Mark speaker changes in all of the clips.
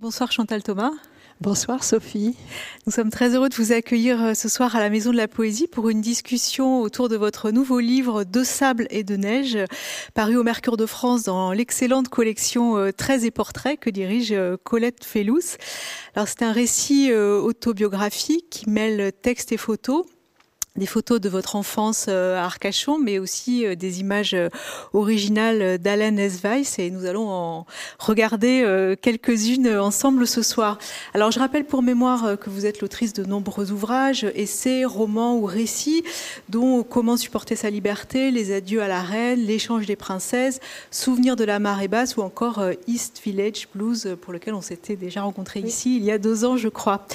Speaker 1: Bonsoir Chantal Thomas.
Speaker 2: Bonsoir Sophie.
Speaker 1: Nous sommes très heureux de vous accueillir euh, ce soir à la Maison de la Poésie pour une discussion autour de votre nouveau livre De sable et de neige, paru au Mercure de France dans l'excellente collection euh, Traits et portraits que dirige euh, Colette Fellous. Alors c'est un récit autobiographique qui mêle texte et photos des photos de votre enfance euh, à Arcachon, mais aussi euh, des images euh, originales d'Alain Esweiss et nous allons en regarder quelques-unes ensemble ce soir. Alors je rappelle pour mémoire que vous êtes l'autrice de nombreux ouvrages, essais, romans ou récits, dont Comment supporter sa liberté, Les adieux à la reine, L'échange des princesses, Souvenirs de la marée basse ou encore East Village Blues, pour lequel on s'était déjà rencontré ici il y a deux ans, je crois.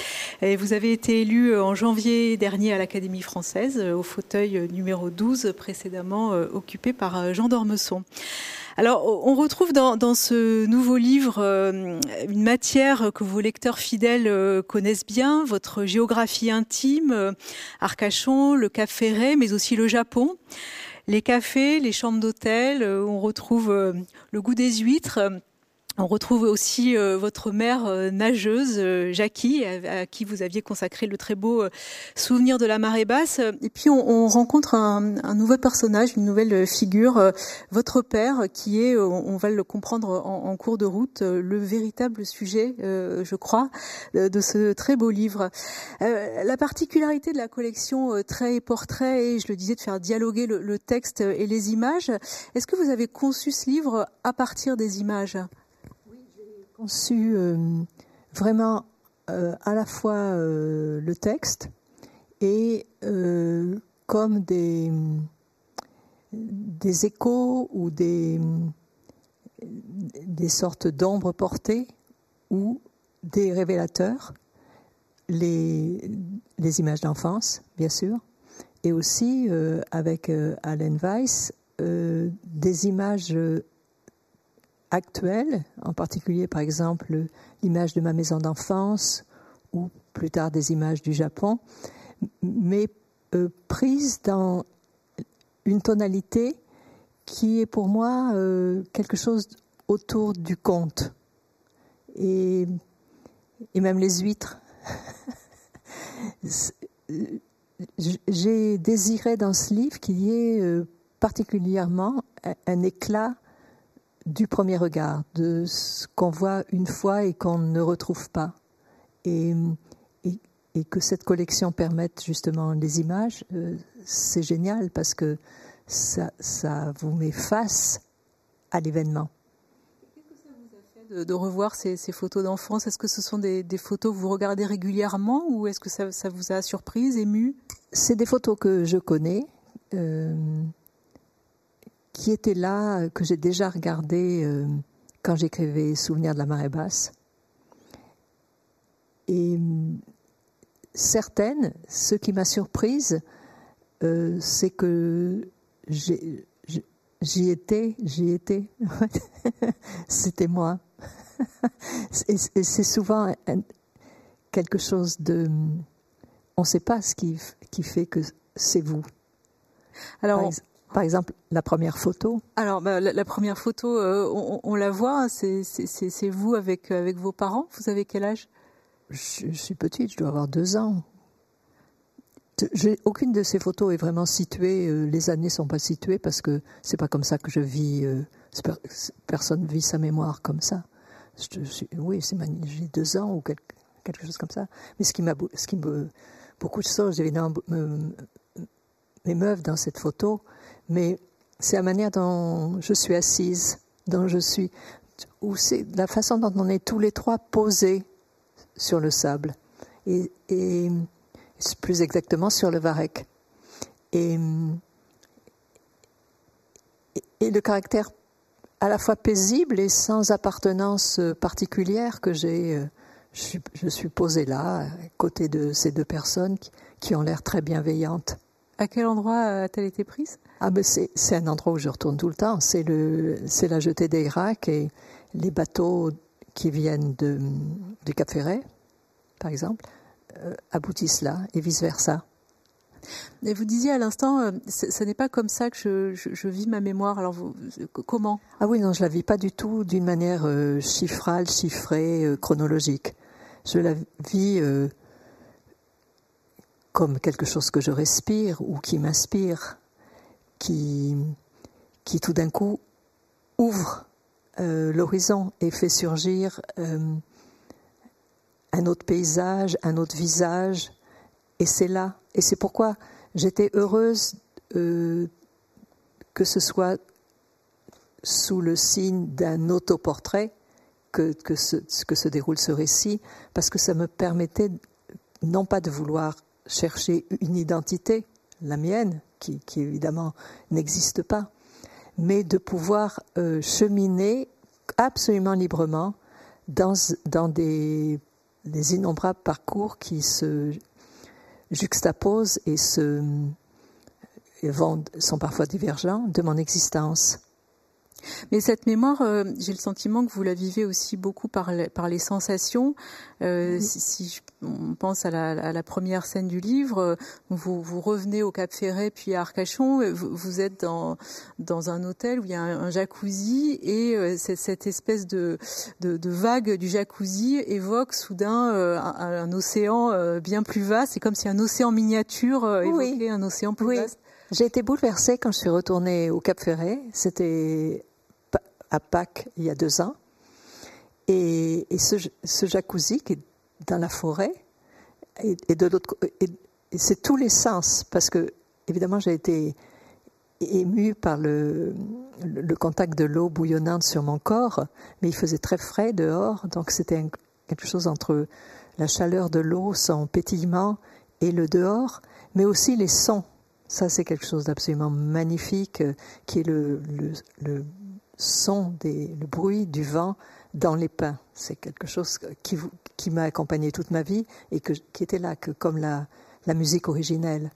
Speaker 1: Et vous avez été élu en janvier dernier à l'Académie française euh, au fauteuil numéro 12, précédemment euh, occupé par euh, Jean d'Ormesson. Alors, on retrouve dans, ce nouveau livre une matière que vos lecteurs fidèles connaissent bien, votre géographie intime, Arcachon, le Cap Ferré, mais aussi le Japon. Les cafés, les chambres d'hôtel, on retrouve le goût des huîtres, on retrouve aussi euh, votre mère euh, nageuse, euh, Jackie, à, qui vous aviez consacré le très beau souvenir de la marée basse. Et puis on, rencontre un, nouveau personnage, une nouvelle figure, votre père, qui est, on, va le comprendre en, cours de route, le véritable sujet, je crois, de ce très beau livre. la particularité de la collection Traits et Portraits est, je le disais, de faire dialoguer le texte et les images. Est-ce que vous avez conçu ce livre à partir des images?
Speaker 2: Conçu euh, vraiment euh, à la fois euh, le texte et comme des, échos ou des, des sortes d'ombres portées ou des révélateurs, les, les images d'enfance, bien sûr, et aussi avec Allen Weiss, des images actuelles, en particulier par exemple l'image de ma maison d'enfance ou plus tard des images du Japon, mais euh, prises dans une tonalité qui est pour moi euh, quelque chose autour du conte. Et, et même les huîtres. J'ai désiré dans ce livre qu'il y ait euh, particulièrement un éclat du premier regard, de ce qu'on voit une fois et qu'on ne retrouve pas. Et, et, que cette collection permette justement les images, euh, c'est génial parce que ça, ça vous met face à l'événement.
Speaker 1: Qu'est-ce que ça vous a fait de, revoir ces, ces photos d'enfance? Est-ce que ce sont des, des, photos que vous regardez régulièrement ou est-ce que ça, ça, vous a surprise, ému
Speaker 2: C'est des photos que je connais. Euh, qui était là, euh, que j'ai déjà regardé euh, quand j'écrivais Souvenirs de la marée basse. Et mm, certaines, ce qui m'a surprise, euh, c'est que j'y étais, j'y étais. C'était moi. et c'est souvent quelque chose de... On ne sait pas ce qui, qui fait que c'est vous.
Speaker 1: Alors,
Speaker 2: par exemple, la première photo.
Speaker 1: Alors, bah, la, première photo, euh, on, la voit, hein, c'est vous avec, avec vos parents. Vous avez quel âge?
Speaker 2: Je, suis petite, je dois avoir deux ans. aucune de ces photos est vraiment située. Euh, les années sont pas situées parce que c'est pas comme ça que je vis. Euh, personne vit sa mémoire comme ça. oui, c'est j'ai deux ans ou quelque, quelque, chose comme ça. Mais ce qui m'a, ce qui me, beaucoup de choses évidemment m'émeuvent dans cette photo, mais c'est la manière dont je suis assise, dont je suis, ou c'est la façon dont on est tous les trois posés sur le sable, et, plus exactement sur le varech. Et, le caractère à la fois paisible et sans appartenance particulière que j'ai, euh, je suis, posée là, à côté de ces deux personnes qui ont l'air très bienveillantes.
Speaker 1: À quel endroit a-t-elle été prise?
Speaker 2: Ah ben c'est, un endroit où je retourne tout le temps. C'est, le, c'est la jetée d'Irak et les bateaux qui viennent de, du Cap Ferret, par exemple, euh, aboutissent là et vice-versa.
Speaker 1: Et vous disiez à l'instant, euh, ce n'est pas comme ça que je, vis ma mémoire. Alors, vous, comment?
Speaker 2: Ah oui, non, je la vis pas du tout d'une manière euh, chiffrale, chiffrée, euh, chronologique. Je la vis comme quelque chose que je respire ou qui m'inspire, qui, qui tout d'un coup ouvre l'horizon et fait surgir un autre paysage, un autre visage. Et c'est là. Et c'est pourquoi j'étais heureuse euh, que ce soit sous le signe d'un autoportrait que, que, que se déroule ce récit, parce que ça me permettait non pas de vouloir chercher une identité, la mienne, qui, évidemment n'existe pas, mais de pouvoir euh, cheminer absolument librement dans, des les innombrables parcours qui se juxtaposent et se sont parfois divergents de mon existence.
Speaker 1: Mais cette mémoire, euh, j'ai le sentiment que vous la vivez aussi beaucoup par les, par les sensations. Euh, si, on pense à la, première scène du livre, euh, vous, vous revenez au Cap Ferret puis à Arcachon, vous, êtes dans, dans un hôtel où il y a un, jacuzzi et cette, espèce de, de, vague du jacuzzi évoque soudain un, océan bien plus vaste. C'est comme si un océan miniature évoquait un océan plus oui. vaste.
Speaker 2: J'ai été bouleversée quand je suis retournée au Cap Ferret. C'était à Pâques il y a deux ans. Et, ce, jacuzzi qui est dans la forêt, et, c'est tous les sens, parce que évidemment j'ai été émue par le, le contact de l'eau bouillonnante sur mon corps, mais il faisait très frais dehors, donc c'était quelque chose entre la chaleur de l'eau, son pétillement et le dehors, mais aussi les sons. Ça, c'est quelque chose d'absolument magnifique, euh, qui est le, son, le bruit du vent dans les pins. C'est quelque chose qui, m'a accompagné toute ma vie et qui était là comme la, la musique originelle.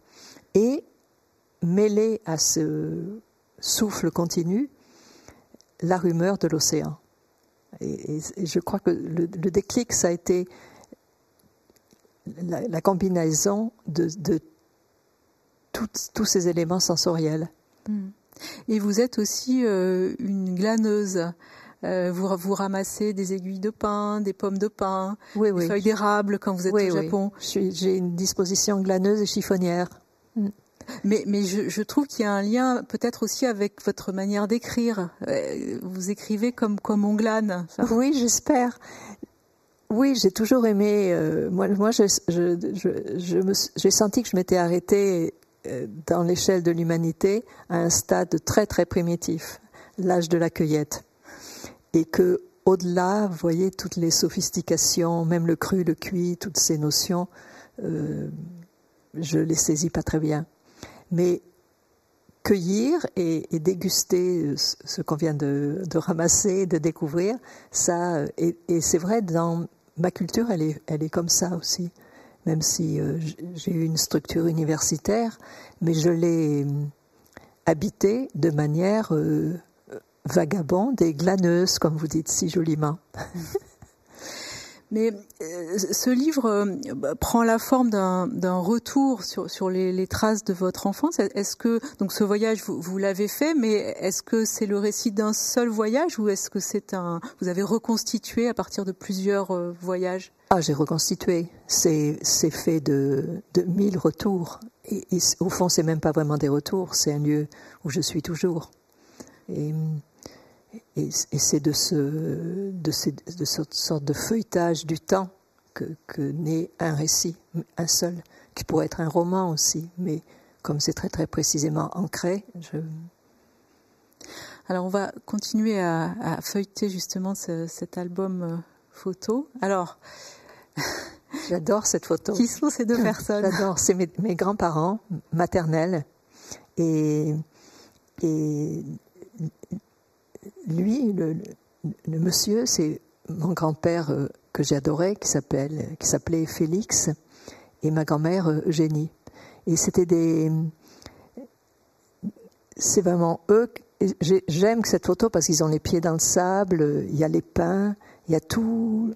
Speaker 2: Et mêlé à ce souffle continu, la rumeur de l'océan. Et, je crois que le, déclic, ça a été la, combinaison de, de tous ces éléments sensoriels.
Speaker 1: Hmm. Et vous êtes aussi euh, une glaneuse. Euh, vous, vous ramassez des aiguilles de pin, des pommes de pin, des feuilles d'érable quand vous êtes au Japon.
Speaker 2: J'ai une disposition glaneuse et chiffonnière.
Speaker 1: Mm. Mais, mais je, je trouve qu'il y a un lien peut-être aussi avec votre manière d'écrire. Euh, vous écrivez comme, comme on glane.
Speaker 2: Oui, j'espère. Oui, j'ai toujours aimé. moi, moi, j'ai je, je, je, senti que je m'étais arrêtée dans l'échelle de l'humanité à un stade très très primitif, l'âge de la cueillette, et que au-delà, vous voyez toutes les sophistications, même le cru, le cuit, toutes ces notions, euh, je les saisis pas très bien. Mais cueillir et, déguster ce qu'on vient de, ramasser, de découvrir, ça, et, et c'est vrai, dans ma culture, elle est, elle est comme ça aussi même si euh, j'ai eu une structure universitaire, mais je l'ai habité de manière euh, vagabonde et glaneuse, comme vous dites si joliment.
Speaker 1: Mais euh, ce livre prend la forme d'un retour sur, les, traces de votre enfance. Est-ce que donc ce voyage vous, l'avez fait, mais est-ce que c'est le récit d'un seul voyage ou est-ce que c'est un vous avez reconstitué à partir de plusieurs voyages?
Speaker 2: Ah, j'ai reconstitué. C'est c'est fait de de mille retours. Et, au fond, c'est même pas vraiment des retours. C'est un lieu où je suis toujours. Et et, c'est de, ce, de, cette sorte de feuilletage du temps que, que naît un récit, un seul, qui pourrait être un roman aussi, mais comme c'est très très précisément ancré, je...
Speaker 1: Alors on va continuer à, feuilleter justement cet album euh, photo. Alors,
Speaker 2: j'adore cette photo.
Speaker 1: Qui sont ces deux personnes
Speaker 2: J'adore, c'est mes, mes grands-parents maternels et, et lui, le, monsieur, c'est mon grand-père euh, que j'adorais, qui s'appelle, qui s'appelait Félix, et ma grand-mère euh, Eugénie. Et c'était des, c'est vraiment eux. J'aime cette photo parce qu'ils ont les pieds dans le sable, il y a les pins, il y a tout,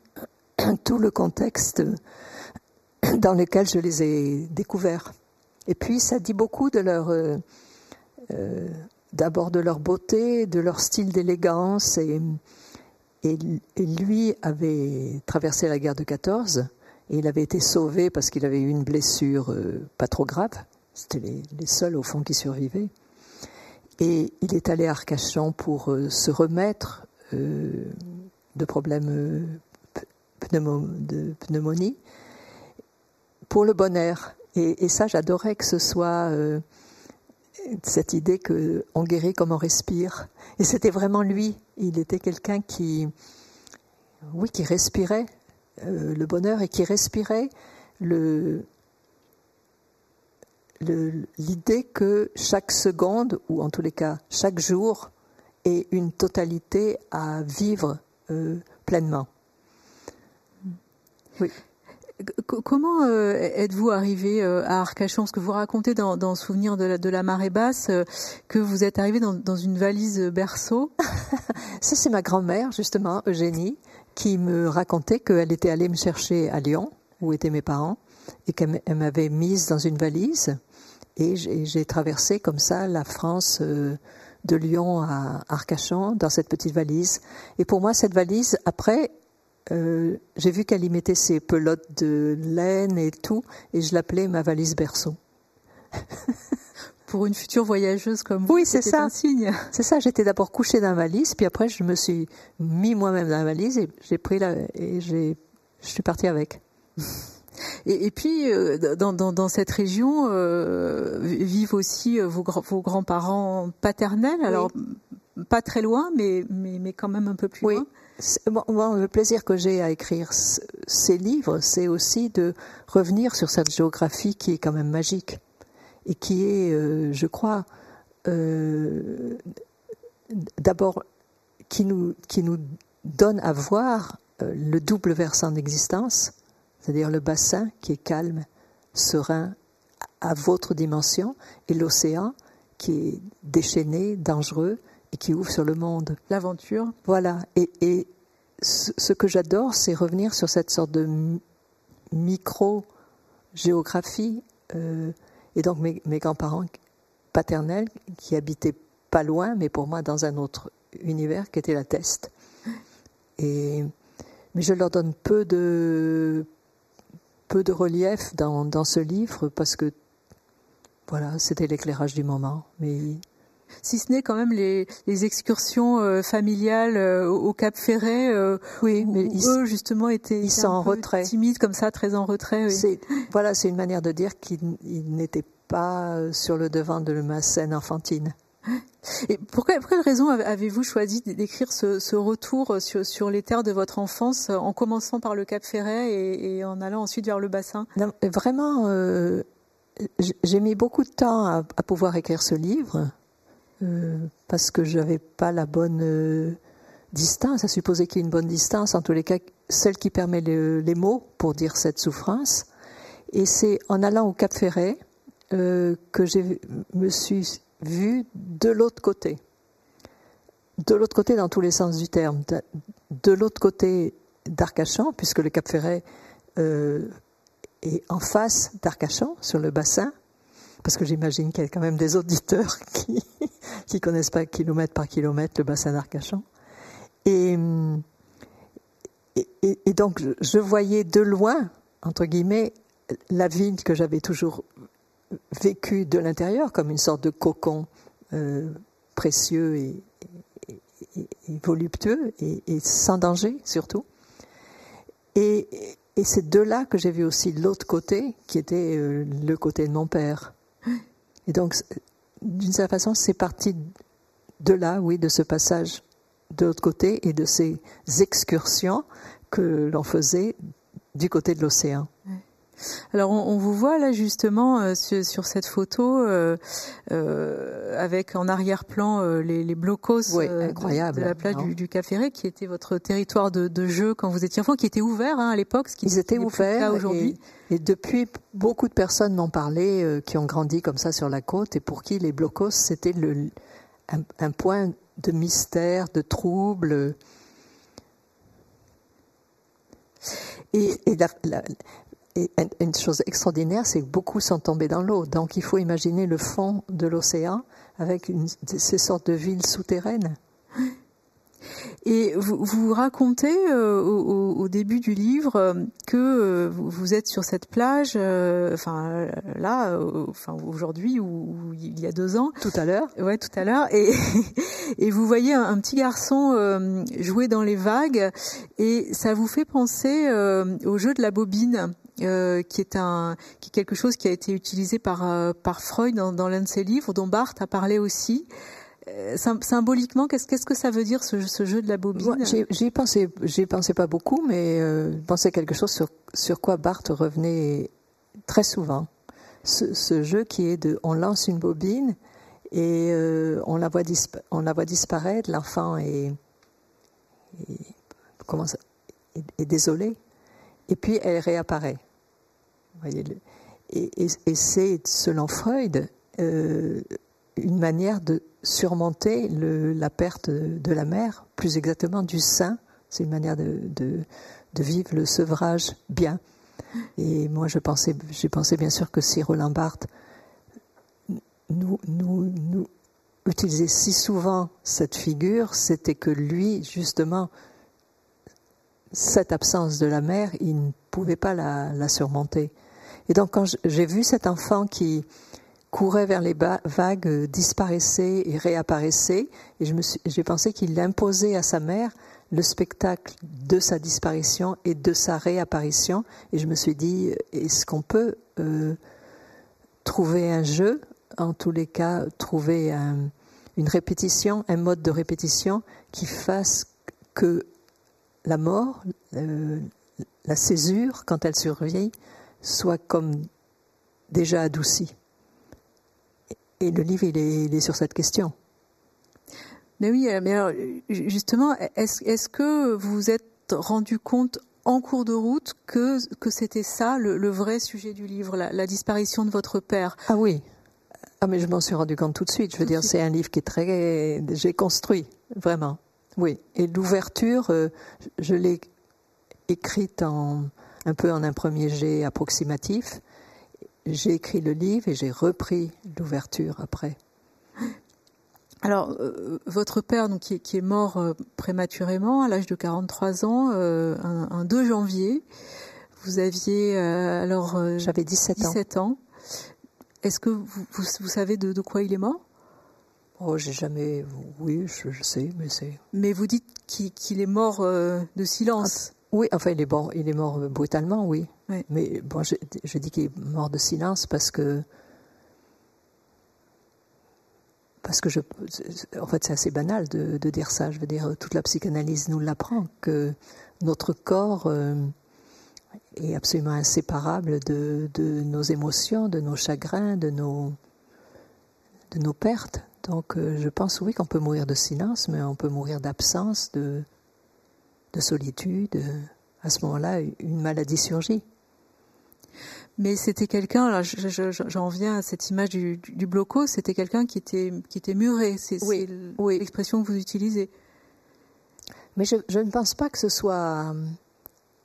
Speaker 2: tout le contexte dans lequel je les ai découverts. Et puis ça dit beaucoup de leur, euh, euh, d'abord de leur beauté, de leur style d'élégance. Et, lui avait traversé la guerre de 14 et il avait été sauvé parce qu'il avait eu une blessure euh, pas trop grave. C'était les, seuls au fond qui survivaient. Et il est allé à Arcachon pour se remettre de problèmes de pneumonie pour le bon air. Et, ça, j'adorais que ce soit euh, cette idée que on guérit comme on respire. Et c'était vraiment lui. Il était quelqu'un qui, oui, qui respirait euh, le bonheur et qui respirait le l'idée que chaque seconde, ou en tous les cas chaque jour, est une totalité à vivre euh, pleinement.
Speaker 1: Oui. Comment euh, êtes-vous arrivé euh, à Arcachon? Parce que vous racontez dans, dans Souvenir de la, de la marée basse euh, que vous êtes arrivé dans, dans une valise berceau.
Speaker 2: Ça, c'est ma grand-mère, justement, Eugénie, qui me racontait qu'elle était allée me chercher à Lyon, où étaient mes parents, et qu'elle m'avait mise dans une valise. Et j'ai traversé comme ça la France de Lyon à Arcachon dans cette petite valise. Et pour moi, cette valise, après, euh, j'ai vu qu'elle y mettait ses pelotes de laine et tout, et je l'appelais ma valise berceau.
Speaker 1: Pour une future voyageuse comme vous,
Speaker 2: oui, c'est ça.
Speaker 1: Un signe.
Speaker 2: C'est ça. J'étais d'abord couchée dans la valise, puis après je me suis mis moi-même dans la valise et j'ai pris la et j'ai je suis partie avec.
Speaker 1: Et, et puis euh, dans, dans, dans, cette région euh, vivent aussi vos, vos grands-parents paternels. Alors pas très loin, mais, mais, mais quand même un peu plus loin.
Speaker 2: Le plaisir que j'ai à écrire ces livres, c'est aussi de revenir sur cette géographie qui est quand même magique et qui est, euh, je crois, euh, d'abord qui nous, qui nous donne à voir euh, le double versant d'existence, c'est-à-dire le bassin qui est calme, serein, à votre dimension, et l'océan qui est déchaîné, dangereux, et qui ouvre sur le monde.
Speaker 1: L'aventure.
Speaker 2: Voilà. Et, ce que j'adore, c'est revenir sur cette sorte de micro-géographie. Euh, et donc mes, mes grands-parents paternels qui habitaient pas loin, mais pour moi dans un autre univers qui était la Teste. Et, mais je leur donne peu de, peu de relief dans, dans ce livre parce que voilà, c'était l'éclairage du moment. Mais
Speaker 1: si ce n'est quand même les, les excursions euh, familiales euh, au Cap Ferret. Euh,
Speaker 2: oui, mais
Speaker 1: eux justement étaient,
Speaker 2: ils sont en retrait,
Speaker 1: timides comme ça, très en retrait.
Speaker 2: Oui. Voilà, c'est une manière de dire qu'ils n'étaient pas sur le devant de ma scène enfantine.
Speaker 1: Et pour quelle, raison avez-vous choisi d'écrire ce, ce, retour sur, sur, les terres de votre enfance en commençant par le Cap Ferret et, et en allant ensuite vers le bassin?
Speaker 2: Non, Vraiment, euh, j'ai mis beaucoup de temps à, à pouvoir écrire ce livre. Euh, parce que je n'avais pas la bonne euh, distance, à supposer qu'il y ait une bonne distance, en tous les cas, celle qui permet les mots pour dire cette souffrance. Et c'est en allant au Cap Ferret euh, que je me suis vue de l'autre côté. De l'autre côté dans tous les sens du terme. De, de l'autre côté d'Arcachon, puisque le Cap Ferret est en face d'Arcachon, sur le bassin, parce que j'imagine qu'il y a quand même des auditeurs qui qui connaissent pas kilomètre par kilomètre le bassin d'Arcachon. Et, et, et, donc je voyais de loin, entre guillemets, la ville que j'avais toujours vécue de l'intérieur comme une sorte de cocon euh, précieux et, voluptueux et, sans danger surtout. Et, c'est de là que j'ai vu aussi l'autre côté, qui était euh, le côté de mon père. Et donc, d'une certaine façon, c'est parti de là, oui, de ce passage de l'autre côté et de ces excursions que l'on faisait du côté de l'océan.
Speaker 1: Alors on, vous voit là justement euh, sur, cette photo euh, euh, avec en arrière-plan les, les, blocos de, la plage du, du Cap-Ferré qui était votre territoire de, jeu quand vous étiez enfant, qui était ouvert hein, à l'époque. Ce qui
Speaker 2: Ils étaient ouverts aujourd'hui. Et, depuis, beaucoup de personnes m'ont parlé qui ont grandi comme ça sur la côte et pour qui les blocos c'était le, un, point de mystère, de trouble. Et, et la, et une chose extraordinaire, c'est que beaucoup sont tombés dans l'eau. Donc il faut imaginer le fond de l'océan avec une, ces sortes de villes souterraines.
Speaker 1: Et vous, vous racontez euh, au, au, début du livre euh, que euh, vous êtes sur cette plage, enfin là, enfin aujourd'hui ou, il y a deux ans.
Speaker 2: Tout à l'heure.
Speaker 1: Ouais, tout à l'heure. Et, et vous voyez un, petit garçon jouer dans les vagues, et ça vous fait penser au jeu de la bobine. Euh, qui est un qui est quelque chose qui a été utilisé par par Freud dans, l'un de ses livres dont Barthes a parlé aussi. Euh, symboliquement, qu'est-ce que ça veut dire ce, jeu de la bobine?
Speaker 2: J'y pensais, j'y pensais pas beaucoup, mais euh, je pensais quelque chose sur sur quoi Barthes revenait très souvent. Ce, jeu qui est de, on lance une bobine et euh, on la voit on la voit disparaître, l'enfant est, est, désolé, et puis elle réapparaît. et, c'est selon Freud euh, une manière de surmonter la perte de la mère, plus exactement du sein. C'est une manière de, vivre le sevrage bien. Et moi, je pensais, j'ai pensé bien sûr que si Roland Barthes nous utilisait si souvent cette figure, c'était que lui, justement, cette absence de la mère, il ne pouvait pas la, surmonter. Et donc, quand j'ai vu cet enfant qui, courait vers les vagues, euh, disparaissait et réapparaissait. Et j'ai pensé qu'il imposait à sa mère le spectacle de sa disparition et de sa réapparition. Et je me suis dit, est-ce qu'on peut euh, trouver un jeu, en tous les cas, trouver une répétition, un mode de répétition qui fasse que la mort, euh, la césure, quand elle survient, soit comme déjà adoucie. Et le livre, il est, sur cette question.
Speaker 1: Mais oui, mais alors, justement, est-ce est que vous vous êtes rendu compte en cours de route que, que c'était ça le, vrai sujet du livre, la, disparition de votre père?
Speaker 2: Ah oui. Ah mais je m'en suis rendu compte tout de suite. Je veux dire, c'est un livre qui est très... J'ai construit, vraiment. Oui. Et l'ouverture, euh, je l'ai écrite en, un peu en un premier jet approximatif j'ai écrit le livre et j'ai repris l'ouverture après.
Speaker 1: Alors, euh, votre père, donc, qui, est, mort euh, prématurément à l'âge de 43 ans, euh, un, 2 janvier, vous aviez alors
Speaker 2: j'avais 17,
Speaker 1: 17 ans. Est-ce que vous, vous, savez de, de, quoi il est mort?
Speaker 2: Oh, j'ai jamais. Oui, je, sais, mais c'est.
Speaker 1: Mais vous dites qu'il est mort de silence.
Speaker 2: Oui, enfin, il est, mort, il est mort brutalement, oui. Mais bon, je, je dis qu'il est mort de silence parce que. Parce que je. En fait, c'est assez banal de, de, dire ça. Je veux dire, toute la psychanalyse nous l'apprend, que notre corps euh, est absolument inséparable de, de, nos émotions, de nos chagrins, de nos, de nos pertes. Donc, euh, je pense, oui, qu'on peut mourir de silence, mais on peut mourir d'absence, de de solitude, à ce moment-là, une maladie surgit.
Speaker 1: Mais c'était quelqu'un, là, j'en viens à cette image du, du bloco, c'était quelqu'un qui était, qui était muré, c'est oui, l'expression que vous utilisez.
Speaker 2: Mais je, ne pense pas que ce soit euh,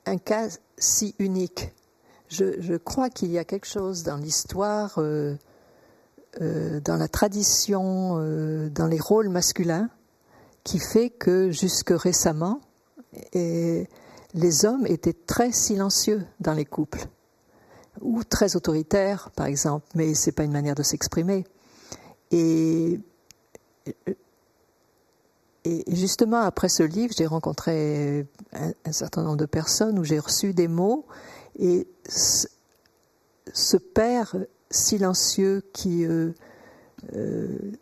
Speaker 2: un cas si unique. Je, crois qu'il y a quelque chose dans l'histoire, euh, dans la tradition, dans les rôles masculins, qui fait que jusque récemment, les hommes étaient très silencieux dans les couples, ou très autoritaires, par exemple, mais c'est pas une manière de s'exprimer. Et justement, après ce livre, j'ai rencontré un, certain nombre de personnes où j'ai reçu des mots, et ce, père silencieux qui, euh, euh,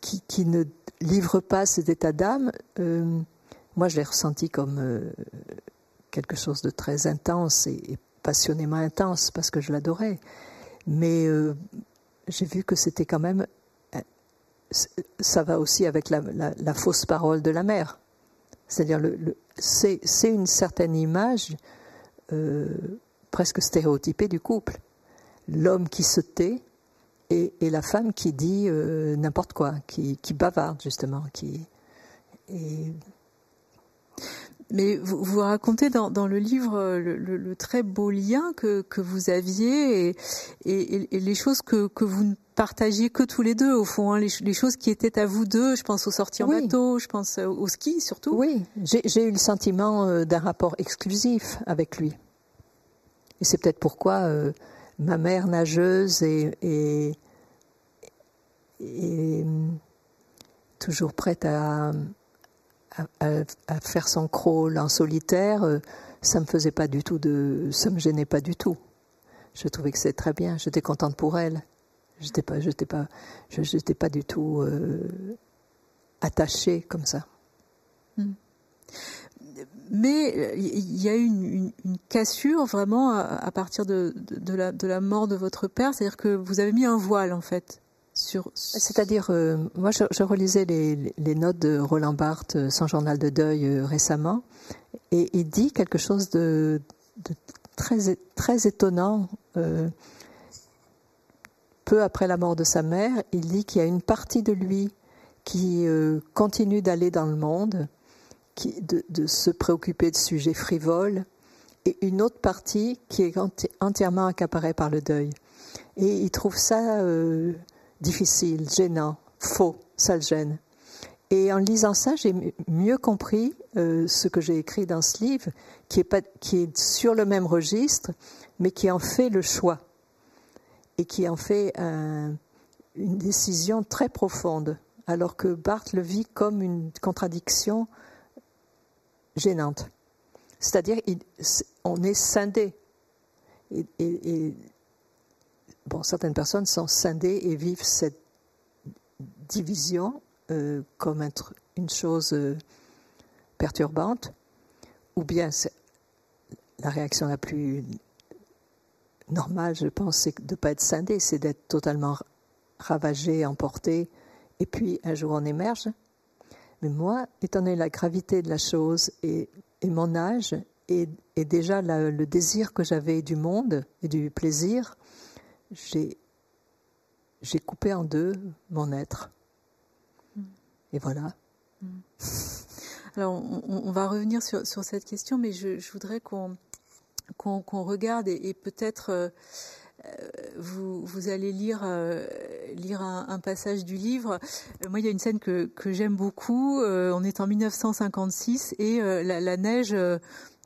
Speaker 2: qui, qui, ne livre pas cet état d'âme, euh, moi, je l'ai ressenti comme quelque chose de très intense et, passionnément intense parce que je l'adorais. Mais j'ai vu que c'était quand même. Ça va aussi avec la, fausse parole de la mère. C'est-à-dire, c'est, une certaine image presque stéréotypée du couple. L'homme qui se tait et, la femme qui dit n'importe quoi, qui, bavarde justement, qui. Et
Speaker 1: Mais vous, vous racontez dans, dans, le livre le, le, le, très beau lien que, que vous aviez et, et, et, les choses que, que vous ne partagiez que tous les deux au fond, hein, les, les, choses qui étaient à vous deux. Je pense aux sorties en bateau, je pense au ski surtout.
Speaker 2: Oui, j'ai eu le sentiment euh, d'un rapport exclusif avec lui. Et c'est peut-être pourquoi euh, ma mère nageuse et, toujours prête à, faire son crawl en solitaire, euh, ça me faisait pas du tout ça me gênait pas du tout. Je trouvais que c'est très bien. J'étais contente pour elle. J'étais pas, j'étais pas, j'étais pas du tout euh, attachée comme ça. Hmm.
Speaker 1: Mais il y a eu une, cassure vraiment à, partir de, la, mort de votre père, c'est-à-dire que vous avez mis un voile en fait
Speaker 2: c'est-à-dire, euh, moi, je, relisais les, notes de Roland Barthes, euh, son journal de deuil euh, récemment, et il dit quelque chose de, très, très étonnant. Euh, peu après la mort de sa mère, il dit qu'il y a une partie de lui qui euh, continue d'aller dans le monde, de, se préoccuper de sujets frivoles, et une autre partie qui est entièrement accaparée par le deuil. Et il trouve ça euh, difficile, gênant, faux, ça le gêne. Et en lisant ça, j'ai mieux compris euh, ce que j'ai écrit dans ce livre, qui est, pas, qui est sur le même registre, mais qui en fait le choix et qui en fait un, une décision très profonde, alors que Barthes le vit comme une contradiction gênante. C'est-à-dire, on est scindé. Et, certaines personnes sont scindées et vivent cette division euh, comme une chose euh, perturbante, ou bien la réaction la plus normale, je pense, c'est de ne pas être scindé, c'est d'être totalement ravagé, emporté, et puis un jour on émerge. Mais moi, étant donné la gravité de la chose et, et mon âge, et, et déjà la, le désir que j'avais du monde et du plaisir, j'ai coupé en deux mon être. Mm. Et voilà. Mm.
Speaker 1: Alors, on, on, va revenir sur, sur cette question, mais je, je voudrais qu'on qu'on qu regarde et, et peut-être euh, vous, vous allez lire, euh, lire un, un, passage du livre. Euh, moi, il y a une scène que, que j'aime beaucoup. Euh, on est en 1956 et euh, la, la, neige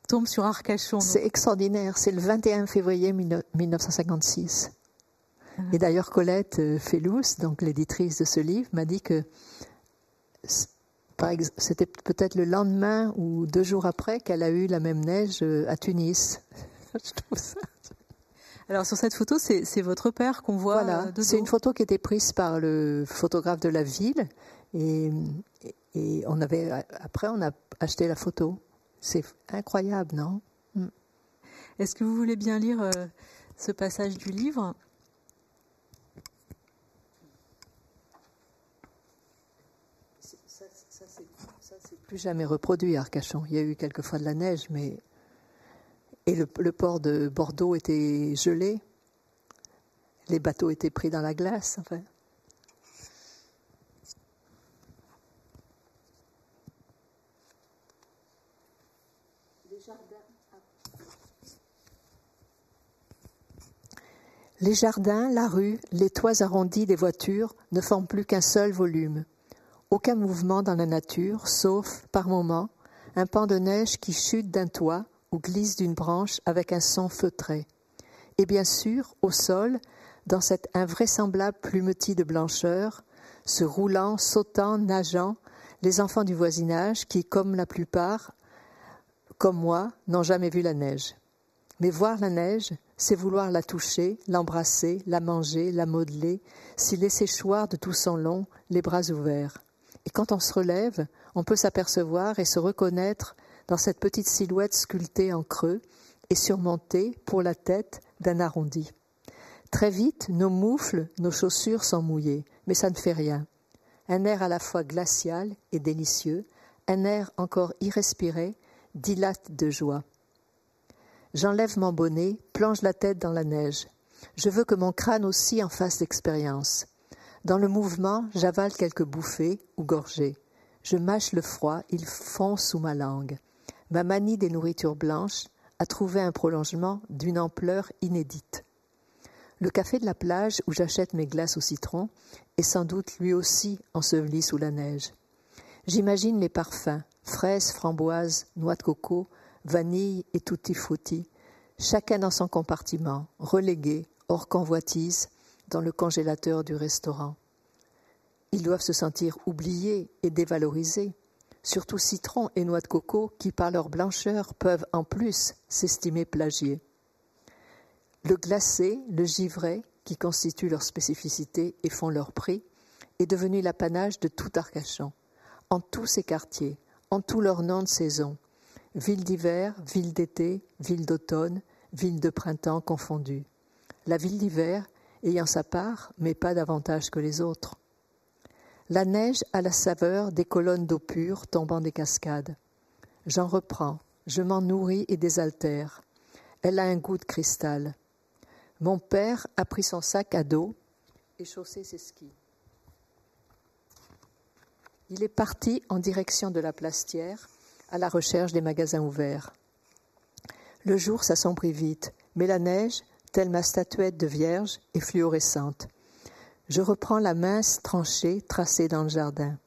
Speaker 1: tombe sur Arcachon.
Speaker 2: C'est extraordinaire. C'est le 21 février 1956. Et d'ailleurs, Colette Fellous, donc l'éditrice de ce livre, m'a dit que c'était peut-être le lendemain ou deux jours après qu'elle a eu la même neige à Tunis. Je trouve ça.
Speaker 1: Alors sur cette photo, c'est votre père qu'on voit.
Speaker 2: Voilà, euh, c'est une photo qui était prise par le photographe de la ville et, et on avait après on a acheté la photo. C'est incroyable, non?
Speaker 1: Mm. Est-ce que vous voulez bien lire euh, ce passage du livre?
Speaker 2: Plus jamais reproduit Arcachon. Il y a eu quelquefois de la neige, mais et le, le, port de Bordeaux était gelé. Les bateaux étaient pris dans la glace. Enfin. Les jardins, les jardins, la rue, les toits arrondis des voitures ne forment plus qu'un seul volume aucun mouvement dans la nature, sauf, par moments, un pan de neige qui chute d'un toit ou glisse d'une branche avec un son feutré. Et bien sûr, au sol, dans cet invraisemblable plumetis de blancheur, se roulant, sautant, nageant, les enfants du voisinage qui, comme la plupart, comme moi, n'ont jamais vu la neige. Mais voir la neige, c'est vouloir la toucher, l'embrasser, la manger, la modeler, s'y laisser choir de tout son long, les bras ouverts. Et quand on se relève, on peut s'apercevoir et se reconnaître dans cette petite silhouette sculptée en creux et surmontée pour la tête d'un arrondi. Très vite, nos moufles, nos chaussures sont mouillées, mais ça ne fait rien. Un air à la fois glacial et délicieux, un air encore irrespiré, dilate de joie. J'enlève mon bonnet, plonge la tête dans la neige. Je veux que mon crâne aussi en fasse l'expérience. Dans le mouvement, j'avale quelques bouffées ou gorgées. Je mâche le froid, il fond sous ma langue. Ma manie des nourritures blanches a trouvé un prolongement d'une ampleur inédite. Le café de la plage où j'achète mes glaces au citron est sans doute lui aussi enseveli sous la neige. J'imagine les parfums, fraises, framboises, noix de coco, vanille et tutti frutti, chacun dans son compartiment, relégués, hors convoitise, dans le congélateur du restaurant. Ils doivent se sentir oubliés et dévalorisés, surtout citron et noix de coco qui, par leur blancheur, peuvent en plus s'estimer plagiés. Le glacé, le givré, qui constituent leur spécificité et font leur prix, est devenu l'apanage de tout Arcachon, en tous ses quartiers, en tous leurs noms de saison, ville d'hiver, ville d'été, ville d'automne, ville de printemps confondues. La ville d'hiver ayant sa part, mais pas davantage que les autres. La neige a la saveur des colonnes d'eau pure tombant des cascades. J'en reprends, je m'en nourris et désaltère. Elle a un goût de cristal. Mon père a pris son sac à dos et chaussé ses skis. Il est parti en direction de la plastière à la recherche des magasins ouverts. Le jour s'assombrit vite, mais la neige, telle ma statuette de vierge, est fluorescente. Je reprends la mince tranchée tracée dans le jardin.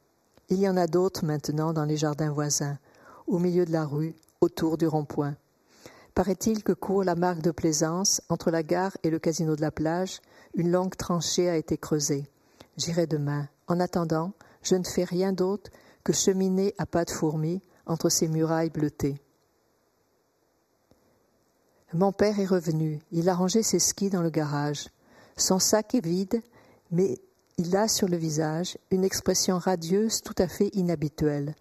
Speaker 2: Il y en a d'autres maintenant dans les jardins voisins, au milieu de la rue, autour du rond-point. Paraît-il que court la marque de plaisance, entre la gare et le casino de la plage, une longue tranchée a été creusée. J'irai demain. En attendant, je ne fais rien d'autre que cheminer à pas de fourmis entre ces murailles bleutées. Mon père est revenu. Il a rangé ses skis dans le garage. Son sac est vide mais il a sur le visage une expression radieuse tout à fait inhabituelle.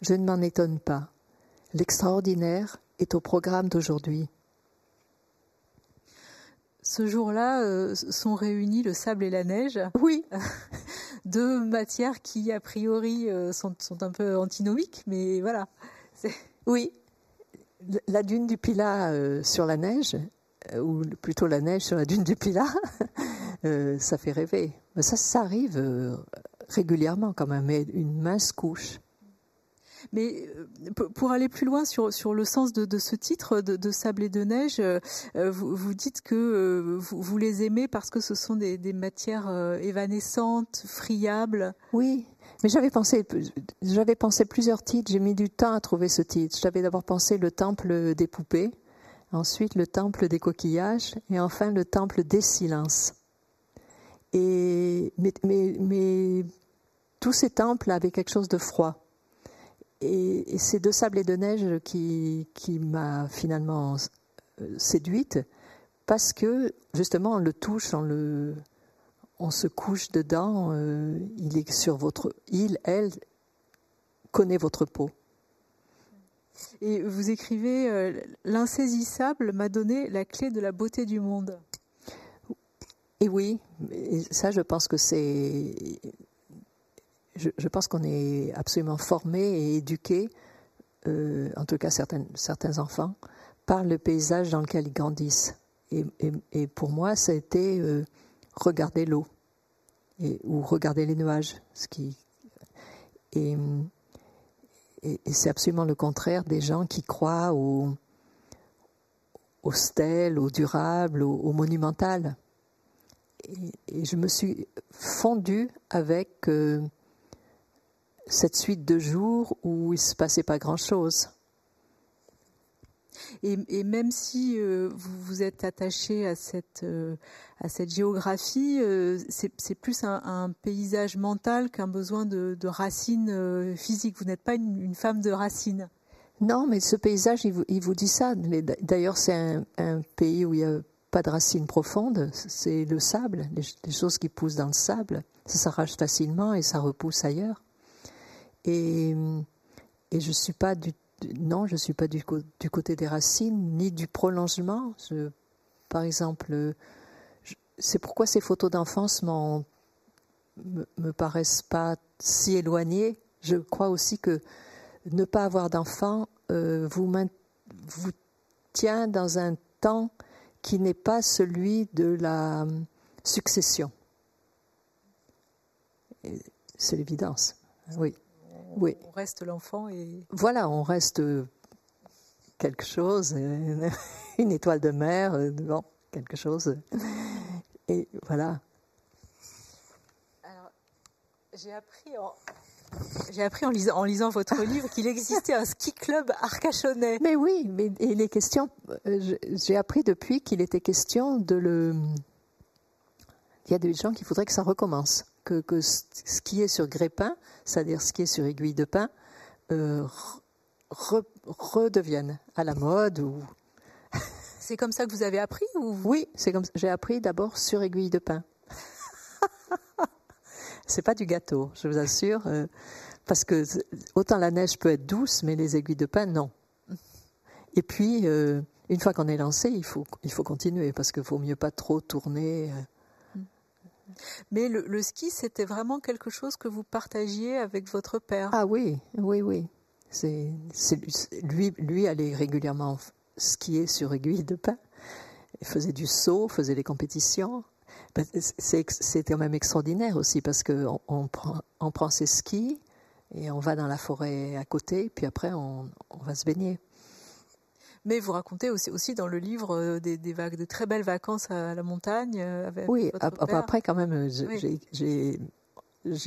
Speaker 2: Je ne m'en étonne pas. L'extraordinaire est au programme d'aujourd'hui.
Speaker 1: Ce jour-là euh, sont réunis le sable et la neige.
Speaker 2: Oui.
Speaker 1: Deux matières qui, a priori, euh, sont, un peu antinomiques, mais voilà.
Speaker 2: Oui. La dune du Pilat euh, sur la neige, ou plutôt la neige sur la dune du Pilat, euh, ça fait rêver. Mais ça, arrive euh, régulièrement quand même, mais une mince couche.
Speaker 1: Mais euh, pour aller plus loin sur, sur le sens de, ce titre de, Sable et de neige, vous, vous dites que vous, vous, les aimez parce que ce sont des, des matières évanescentes, friables.
Speaker 2: Oui, mais j'avais pensé, j'avais pensé plusieurs titres. J'ai mis du temps à trouver ce titre. J'avais d'abord pensé le temple des poupées, ensuite le temple des coquillages et enfin le temple des silences. Et, mais, tous ces temples avaient quelque chose de froid. Et, c'est de sable et de neige qui, m'a finalement euh, séduite, parce que justement on le touche, on, le, on se couche dedans, euh, il est sur votre, il, elle connaît votre peau.
Speaker 1: Et vous écrivez euh, L'insaisissable m'a donné la clé de la beauté du monde.
Speaker 2: Et oui, ça, je pense que c'est. Je, pense qu'on est absolument formé et éduqué, euh, en tout cas certains, enfants, par le paysage dans lequel ils grandissent. Et, pour moi, ça a été euh, regarder l'eau ou regarder les nuages. Ce qui, et, et c'est absolument le contraire des gens qui croient au, au stèle, au durable, au, au monumental et, je me suis fondue avec euh, cette suite de jours où il ne se passait pas grand-chose.
Speaker 1: Et, même si euh, vous vous êtes attaché à cette, euh, à cette géographie, c'est plus un, paysage mental qu'un besoin de, racines physiques. Vous n'êtes pas une, femme de racines.
Speaker 2: Non, mais ce paysage, il vous, dit ça. D'ailleurs, c'est un, pays où il y a pas de racines profondes, c'est le sable, les, choses qui poussent dans le sable, ça s'arrache facilement et ça repousse ailleurs. Et, et je suis pas du non, je suis pas du, côté des racines ni du prolongement. par exemple, c'est pourquoi ces photos d'enfance me, me paraissent pas si éloignées. Je crois aussi que ne pas avoir d'enfant euh, vous, vous tient dans un temps qui n'est pas celui de la succession. C'est l'évidence. Oui.
Speaker 1: oui. On reste l'enfant et.
Speaker 2: Voilà, on reste quelque chose, une étoile de mer, bon, quelque chose. Et voilà.
Speaker 1: Alors, j'ai appris en, j'ai appris en lisant, en lisant votre livre qu'il existait un ski club arcachonnais.
Speaker 2: Mais oui, mais et les questions, euh, j'ai appris depuis qu'il était question de le. Il y a des gens qui voudraient que ça recommence, que, que skier sur grépin, c'est-à-dire skier sur aiguille de pin, euh, redevienne à la mode ou.
Speaker 1: C'est comme ça que vous avez appris ou
Speaker 2: Oui, c'est comme j'ai appris d'abord sur aiguille de pin. C'est pas du gâteau, je vous assure. Euh, parce que autant la neige peut être douce, mais les aiguilles de pin, non. Et puis, euh, une fois qu'on est lancé, il faut, il faut continuer, parce qu'il vaut mieux pas trop tourner. Euh.
Speaker 1: Mais le, ski, c'était vraiment quelque chose que vous partagiez avec votre père?
Speaker 2: Ah oui, oui, oui. C'est, lui, lui allait régulièrement skier sur aiguille de pin. Il faisait du saut, faisait des compétitions. C'est quand même extraordinaire aussi parce qu'on on prend, on prend ses skis et on va dans la forêt à côté, puis après on, va se baigner.
Speaker 1: Mais vous racontez aussi, aussi dans le livre euh, des, des, vagues, de très belles vacances à la montagne. Euh, avec
Speaker 2: oui,
Speaker 1: votre
Speaker 2: père. après quand même, j'ai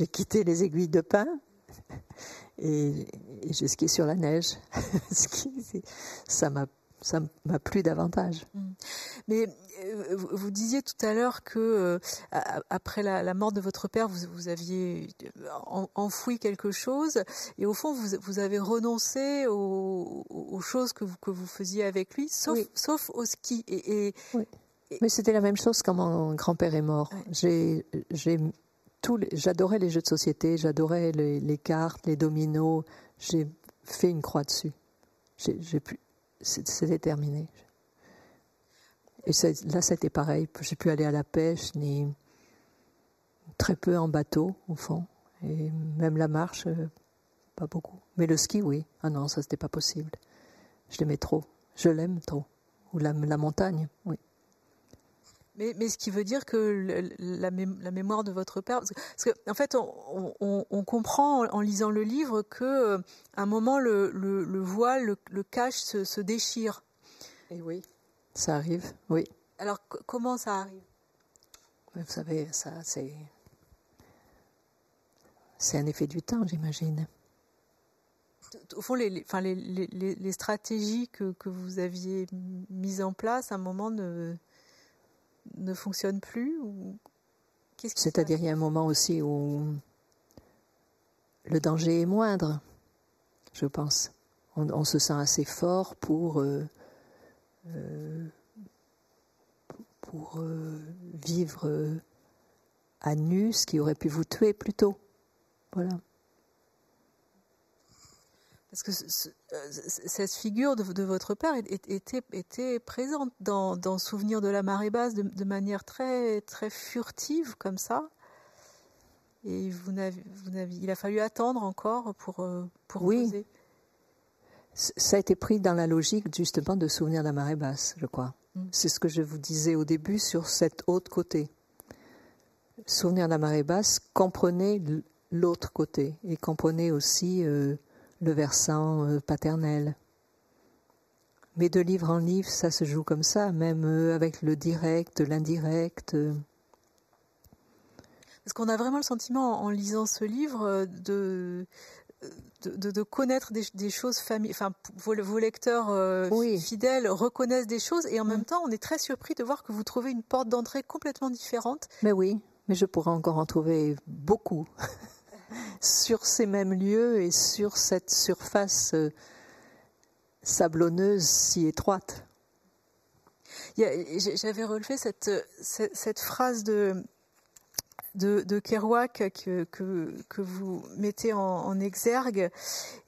Speaker 2: quitté les aiguilles de pin et, et j'ai skié sur la neige. ça m'a ça m'a plu davantage. Mm.
Speaker 1: Mais euh, vous disiez tout à l'heure que euh, après la, mort de votre père, vous, aviez euh, enfoui quelque chose, et au fond, vous, avez renoncé aux, choses que vous, que vous faisiez avec lui, sauf, sauf au ski. Et,
Speaker 2: Mais c'était la même chose quand mon grand-père est mort. J'ai, j'adorais les jeux de société, j'adorais les, les, cartes, les dominos. J'ai fait une croix dessus. J'ai, pu, c'était terminé. Et là, c'était pareil. J'ai pu aller à la pêche, ni très peu en bateau, au fond. Et même la marche, euh, pas beaucoup. Mais le ski, oui. Ah non, ça, c'était pas possible. Je l'aimais trop. Je l'aime trop. Ou la, montagne, oui.
Speaker 1: Mais, mais, ce qui veut dire que la, mémoire de votre père, parce qu'en en fait, on, comprend en, lisant le livre que euh, un moment le, voile, le, cache se, déchire.
Speaker 2: Et oui, ça arrive, oui.
Speaker 1: Alors comment ça arrive?
Speaker 2: Vous savez, ça c'est c'est un effet du temps, j'imagine.
Speaker 1: Au fond, les, enfin, les, les, stratégies que, que, vous aviez mises en place, à un moment, ne, ne fonctionne plus ou
Speaker 2: C'est-à-dire, il y a un moment aussi où le danger est moindre, je pense. On, se sent assez fort pour, euh, euh, pour euh, vivre à nu ce qui aurait pu vous tuer plus tôt. Voilà.
Speaker 1: Parce que euh, cette figure de, votre père était, était présente dans, dans Souvenir de la marée basse de, manière très, très furtive, comme ça. Et vous vous il a fallu attendre encore pour, euh, pour
Speaker 2: oui. Ça a été pris dans la logique justement de Souvenir de la marée basse, je crois. Mm. C'est ce que je vous disais au début sur cet autre côté. Souvenir de la marée basse comprenait l'autre côté et comprenait aussi euh, le versant euh, paternel. Mais de livre en livre, ça se joue comme ça, même euh, avec le direct, l'indirect.
Speaker 1: Est-ce qu'on a vraiment le sentiment, en lisant ce livre, euh, de, de, connaître des, choses familières. Enfin, vos, lecteurs fidèles reconnaissent des choses et en même temps, on est très surpris de voir que vous trouvez une porte d'entrée complètement différente.
Speaker 2: Mais oui, mais je pourrais encore en trouver beaucoup. sur ces mêmes lieux et sur cette surface euh, sablonneuse si étroite.
Speaker 1: J'avais relevé cette, cette, phrase de, de, Kerouac que, que, vous mettez en, exergue